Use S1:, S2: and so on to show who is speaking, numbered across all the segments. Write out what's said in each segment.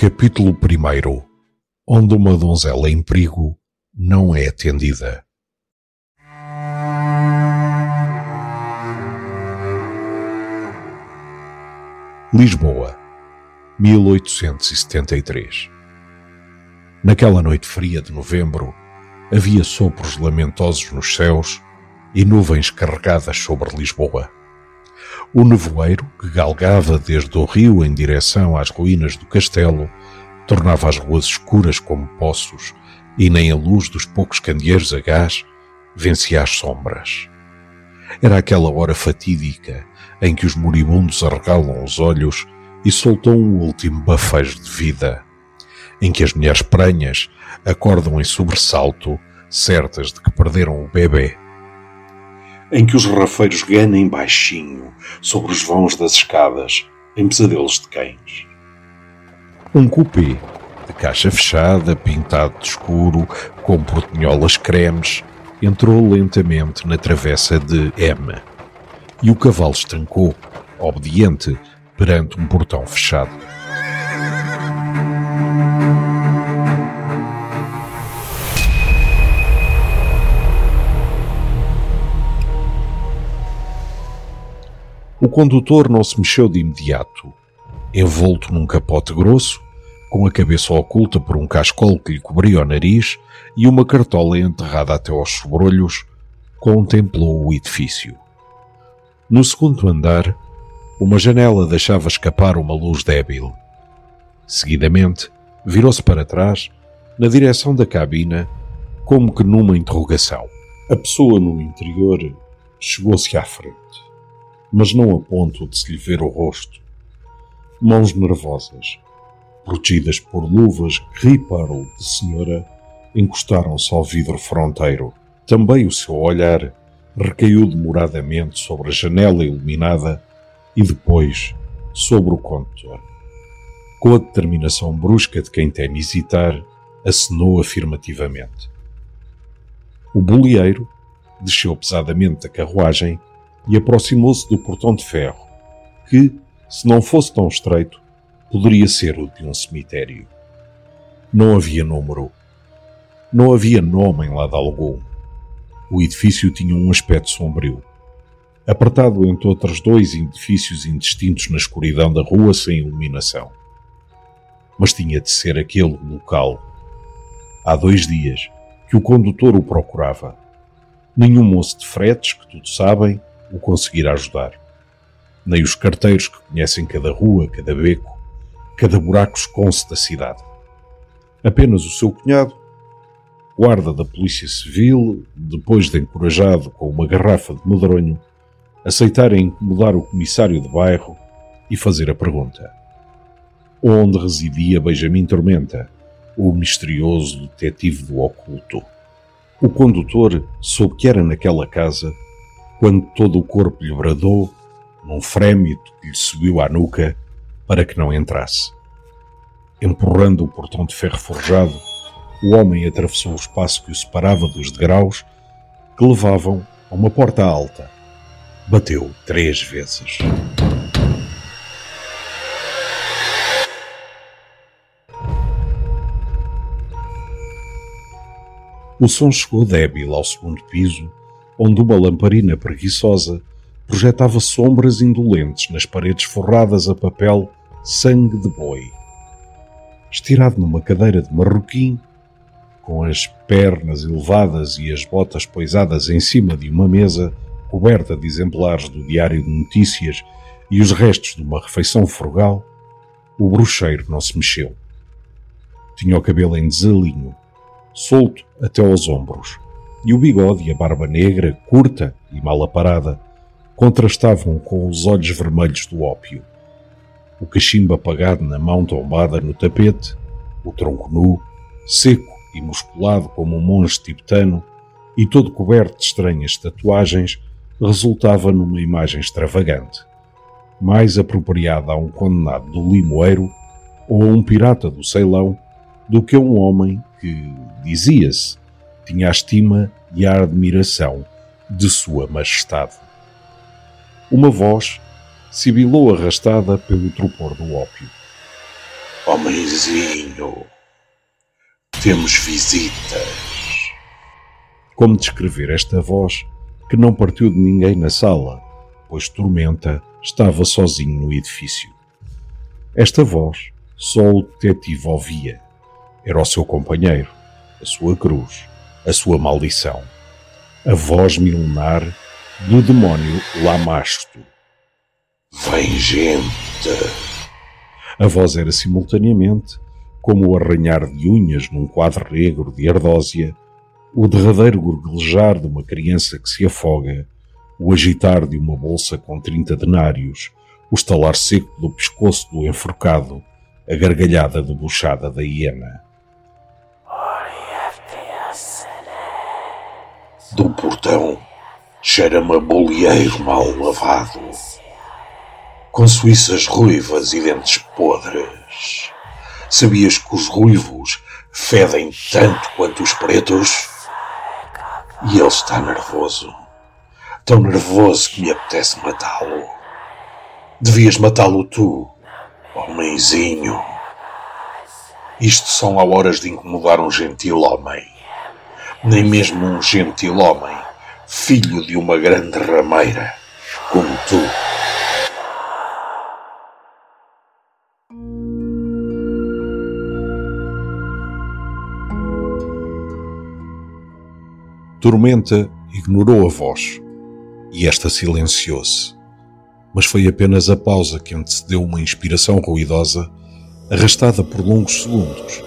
S1: Capítulo 1 Onde uma donzela em perigo não é atendida. Lisboa, 1873. Naquela noite fria de novembro, havia sopros lamentosos nos céus e nuvens carregadas sobre Lisboa. O nevoeiro, que galgava desde o rio em direção às ruínas do castelo, tornava as ruas escuras como poços e nem a luz dos poucos candeeiros a gás vencia as sombras. Era aquela hora fatídica em que os moribundos arregalam os olhos e soltam um último bafejo de vida, em que as mulheres pranhas acordam em sobressalto, certas de que perderam o bebê. Em que os rafeiros ganem baixinho sobre os vãos das escadas, em pesadelos de cães. Um cupê, de caixa fechada, pintado de escuro, com portinholas cremes, entrou lentamente na travessa de M e o cavalo estancou, obediente, perante um portão fechado. Condutor não se mexeu de imediato. Envolto num capote grosso, com a cabeça oculta por um cascol que lhe cobria o nariz e uma cartola enterrada até aos sobrolhos, contemplou o edifício. No segundo andar, uma janela deixava escapar uma luz débil. Seguidamente, virou-se para trás, na direção da cabina, como que numa interrogação. A pessoa no interior chegou-se à frente, mas não a ponto de se lhe ver o rosto. Mãos nervosas, protegidas por luvas gris-pearl de senhora, encostaram-se ao vidro fronteiro. Também o seu olhar recaiu demoradamente sobre a janela iluminada e depois sobre o condutor. Com a determinação brusca de quem teme hesitar, acenou afirmativamente. O bolieiro desceu pesadamente da carruagem e aproximou-se do portão de ferro, que, se não fosse tão estreito, poderia ser o de um cemitério. Não havia número. Não havia nome em lado algum. O edifício tinha um aspecto sombrio. Apertado entre outros dois edifícios indistintos na escuridão da rua sem iluminação. Mas tinha de ser aquele local. Há dois dias que o condutor o procurava. Nenhum moço de fretes, que tudo sabem, o conseguirá ajudar. Nem os carteiros que conhecem cada rua, cada beco, cada buraco esconce da cidade. Apenas o seu cunhado, guarda da Polícia Civil, depois de encorajado com uma garrafa de medronho, aceitarem incomodar o comissário de bairro e fazer a pergunta: onde residia Benjamin Tormenta, o misterioso detetive do oculto? O condutor soube que era naquela casa quando todo o corpo lhe bradou, num frémito que lhe subiu à nuca, para que não entrasse. Empurrando o portão de ferro forjado, o homem atravessou o espaço que o separava dos degraus que levavam a uma porta alta. Bateu três vezes. O som chegou débil ao segundo piso, onde uma lamparina preguiçosa projetava sombras indolentes nas paredes forradas a papel sangue de boi. Estirado numa cadeira de marroquim, com as pernas elevadas e as botas poisadas em cima de uma mesa coberta de exemplares do Diário de Notícias e os restos de uma refeição frugal, o bruxeiro não se mexeu. Tinha o cabelo em desalinho, solto até aos ombros, e o bigode e a barba negra, curta e mal aparada, contrastavam com os olhos vermelhos do ópio. o cachimbo apagado na mão tombada no tapete, o tronco nu, seco e musculado como um monge tibetano e todo coberto de estranhas tatuagens, resultava numa imagem extravagante, mais apropriada a um condenado do limoeiro ou a um pirata do Ceilão do que a um homem que, dizia-se, tinha a estima e a admiração de Sua Majestade. Uma voz sibilou arrastada pelo trupor do ópio.
S2: Homenzinho, temos visitas.
S1: Como descrever esta voz que não partiu de ninguém na sala, pois Tormenta estava sozinho no edifício? Esta voz só o detetive ouvia. Era o seu companheiro, a sua cruz, a sua maldição. A voz milenar do demónio Lamasto.
S2: Vem gente!
S1: A voz era simultaneamente como o arranhar de unhas num quadro negro de ardósia, o derradeiro gorguejar de uma criança que se afoga, o agitar de uma bolsa com trinta denários, o estalar seco do pescoço do enforcado, a gargalhada debochada da hiena.
S2: Do portão cheira-me a bolieiro mal lavado, com suíças ruivas e dentes podres. Sabias que os ruivos fedem tanto quanto os pretos? E ele está nervoso. Tão nervoso que me apetece matá-lo. Devias matá-lo tu, homenzinho. Isto são horas de incomodar um gentil homem. Nem mesmo um gentil homem, filho de uma grande rameira, como tu.
S1: Tormenta ignorou a voz e esta silenciou-se. Mas foi apenas a pausa que antecedeu uma inspiração ruidosa, arrastada por longos segundos,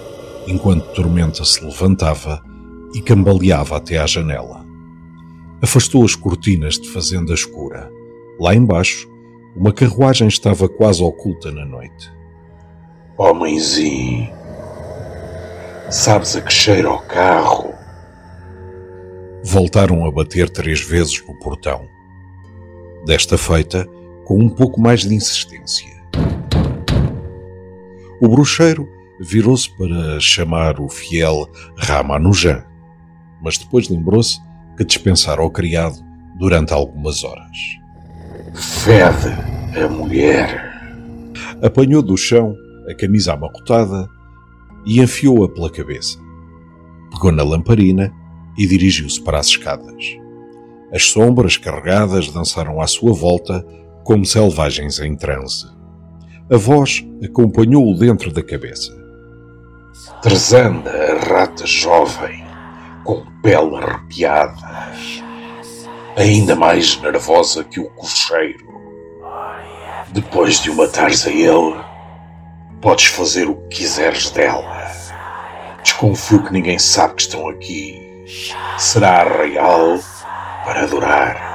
S1: enquanto Tormenta se levantava e cambaleava até à janela. Afastou as cortinas de fazenda escura. Lá embaixo, uma carruagem estava quase oculta na noite.
S2: Homenzinho, sabes a que cheira ao carro?
S1: voltaram a bater três vezes no portão. Desta feita, com um pouco mais de insistência. O bruxeiro virou-se para chamar o fiel Ramanujan, mas depois lembrou-se que dispensara o criado durante algumas horas.
S2: Fede a mulher.
S1: Apanhou do chão a camisa amarrotada e enfiou-a pela cabeça. Pegou na lamparina e dirigiu-se para as escadas. As sombras carregadas dançaram à sua volta como selvagens em transe. A voz acompanhou-o dentro da cabeça.
S2: Tresanda, a rata jovem, com pele arrepiada, ainda mais nervosa que o cocheiro. Depois de o matares a ele, podes fazer o que quiseres dela. Desconfio que ninguém sabe que estão aqui será real para adorar.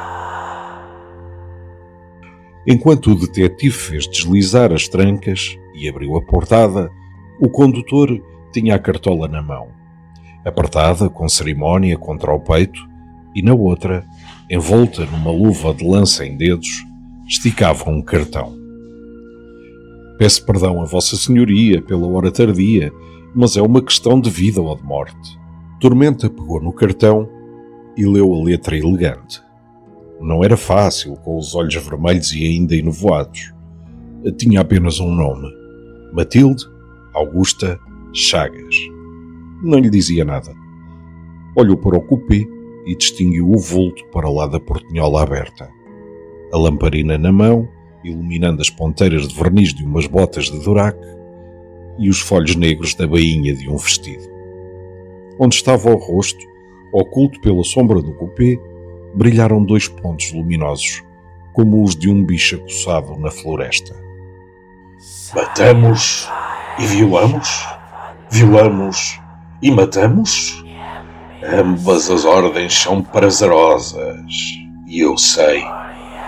S1: Enquanto o detetive fez deslizar as trancas e abriu a portada, o condutor tinha a cartola na mão, apertada com cerimónia contra o peito, e na outra, envolta numa luva de lança em dedos, esticava um cartão. Peço perdão a Vossa Senhoria pela hora tardia, mas é uma questão de vida ou de morte. Tormenta pegou no cartão e leu a letra elegante. Não era fácil, com os olhos vermelhos e ainda enovoados. Tinha apenas um nome: Matilde Augusta Chagas. Não lhe dizia nada. Olhou para o cupê e distinguiu o vulto para lá da portinhola aberta. A lamparina na mão, iluminando as ponteiras de verniz de umas botas de durac e os folhos negros da bainha de um vestido onde estava o rosto, oculto pela sombra do cupê, brilharam dois pontos luminosos, como os de um bicho acossado na floresta.
S2: Matamos e violamos? Violamos e matamos? Ambas as ordens são prazerosas e eu sei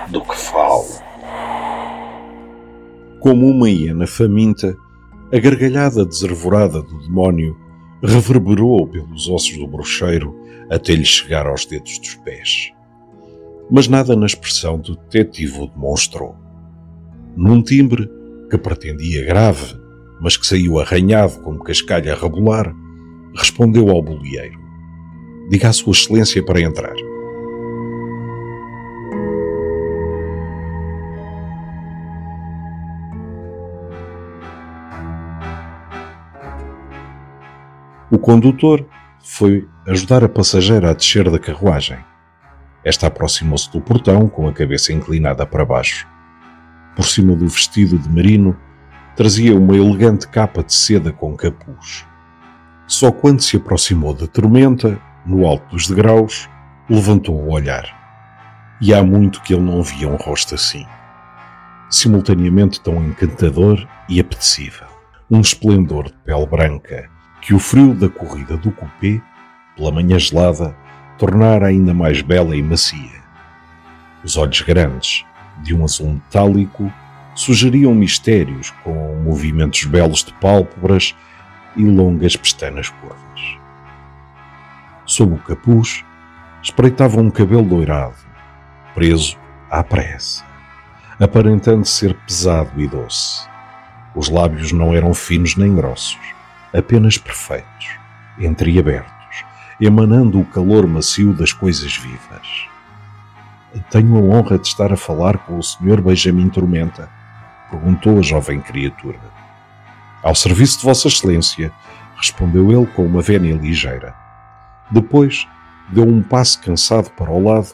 S2: do que falo.
S1: Como uma hiena faminta, a gargalhada deservorada do demónio reverberou pelos ossos do bruxeiro até lhe chegar aos dedos dos pés. Mas nada na expressão do detetive o demonstrou. Num timbre que pretendia grave, mas que saiu arranhado como cascalho a rebolar, respondeu ao bolieiro: Diga a Sua Excelência para entrar. O condutor foi ajudar a passageira a descer da carruagem. Esta aproximou-se do portão com a cabeça inclinada para baixo. Por cima do vestido de merino, trazia uma elegante capa de seda com capuz. Só quando se aproximou da tormenta, no alto dos degraus, levantou o olhar. E há muito que ele não via um rosto assim. Simultaneamente tão encantador e apetecível. Um esplendor de pele branca que o frio da corrida do cupê, pela manhã gelada, tornara ainda mais bela e macia. Os olhos grandes, de um azul metálico, sugeriam mistérios com movimentos belos de pálpebras e longas pestanas curvas. Sob o capuz, espreitava um cabelo doirado, preso à pressa, aparentando ser pesado e doce. Os lábios não eram finos nem grossos apenas perfeitos, entreabertos, emanando o calor macio das coisas vivas. Tenho a honra de estar a falar com o Sr. Benjamin Tormenta, perguntou a jovem criatura. Ao serviço de Vossa Excelência, respondeu ele com uma vénia ligeira. Depois, deu um passo cansado para o lado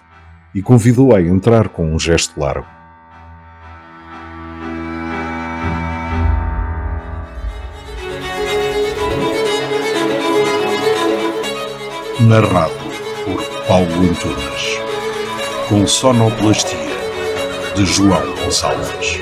S1: e convidou a entrar com um gesto largo. narrado por Paulo Antunes, com sonoplastia de João Gonçalves.